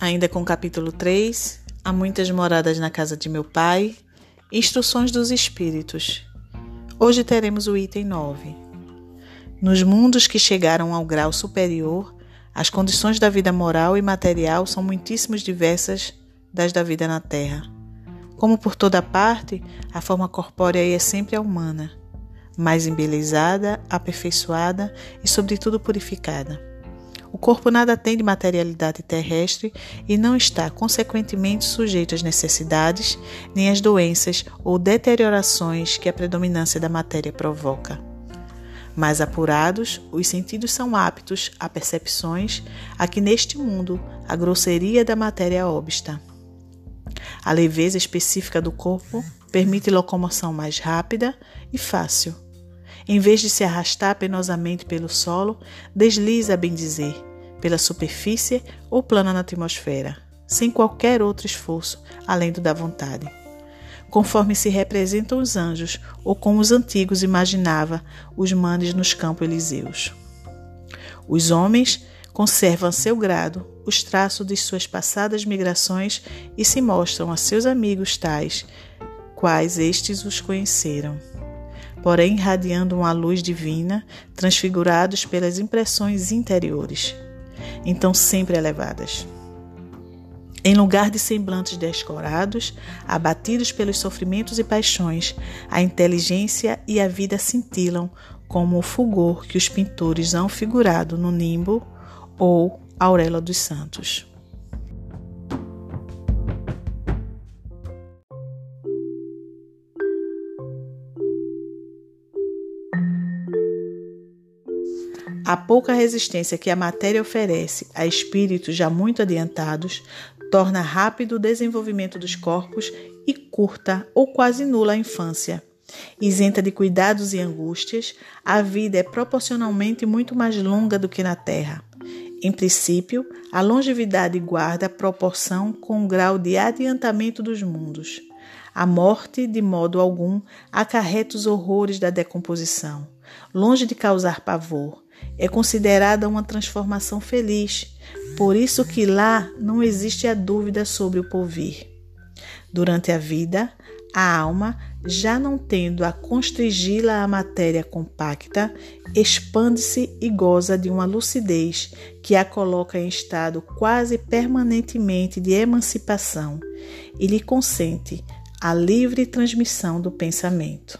Ainda com o capítulo 3, há muitas moradas na casa de meu pai, instruções dos espíritos. Hoje teremos o item 9. Nos mundos que chegaram ao grau superior, as condições da vida moral e material são muitíssimo diversas das da vida na Terra. Como por toda parte, a forma corpórea é sempre a humana, mais embelezada, aperfeiçoada e, sobretudo, purificada. O corpo nada tem de materialidade terrestre e não está, consequentemente, sujeito às necessidades, nem às doenças ou deteriorações que a predominância da matéria provoca. Mais apurados, os sentidos são aptos a percepções a que neste mundo a grosseria da matéria obsta. A leveza específica do corpo permite locomoção mais rápida e fácil em vez de se arrastar penosamente pelo solo, desliza, a bem dizer, pela superfície ou plana na atmosfera, sem qualquer outro esforço além do da vontade. Conforme se representam os anjos, ou como os antigos imaginava os manes nos campos elíseos. Os homens conservam a seu grado os traços de suas passadas migrações e se mostram a seus amigos tais, quais estes os conheceram porém irradiando uma luz divina, transfigurados pelas impressões interiores, então sempre elevadas. Em lugar de semblantes descorados, abatidos pelos sofrimentos e paixões, a inteligência e a vida cintilam como o fulgor que os pintores hão figurado no nimbo ou auréola dos santos. A pouca resistência que a matéria oferece a espíritos já muito adiantados torna rápido o desenvolvimento dos corpos e curta ou quase nula a infância. Isenta de cuidados e angústias, a vida é proporcionalmente muito mais longa do que na Terra. Em princípio, a longevidade guarda proporção com o grau de adiantamento dos mundos. A morte, de modo algum, acarreta os horrores da decomposição. Longe de causar pavor, é considerada uma transformação feliz, por isso que lá não existe a dúvida sobre o porvir. Durante a vida, a alma, já não tendo a constrigi-la à matéria compacta, expande-se e goza de uma lucidez que a coloca em estado quase permanentemente de emancipação e lhe consente a livre transmissão do pensamento.